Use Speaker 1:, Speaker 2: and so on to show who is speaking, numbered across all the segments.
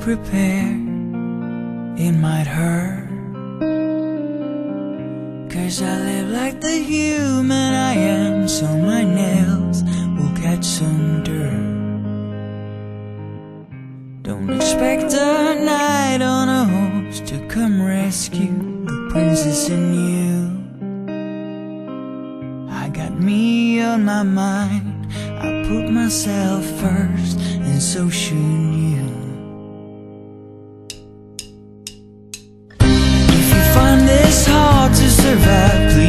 Speaker 1: Prepare. it might hurt. Cause I live like the human I am, so my nails will catch some dirt. Don't expect a knight on a horse to come rescue the princess in you. I got me on my mind, I put myself first, and so should you. survived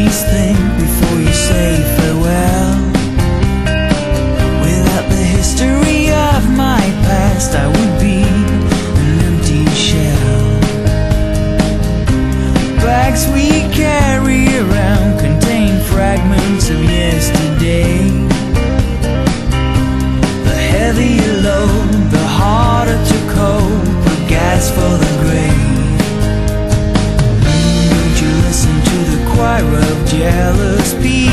Speaker 1: jealous people.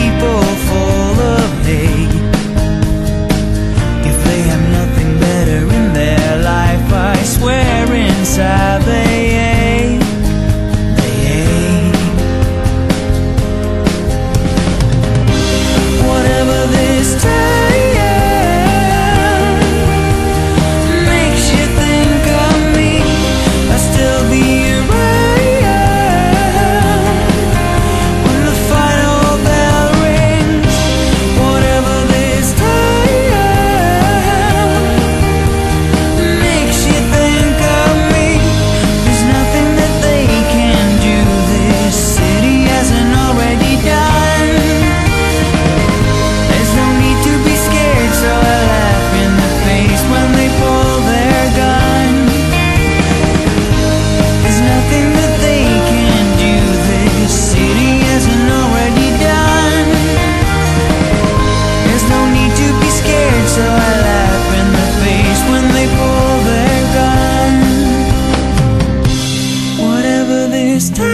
Speaker 1: she's tired.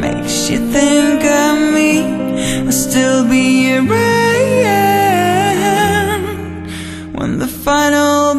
Speaker 1: Makes you think of me I'll still be around When the final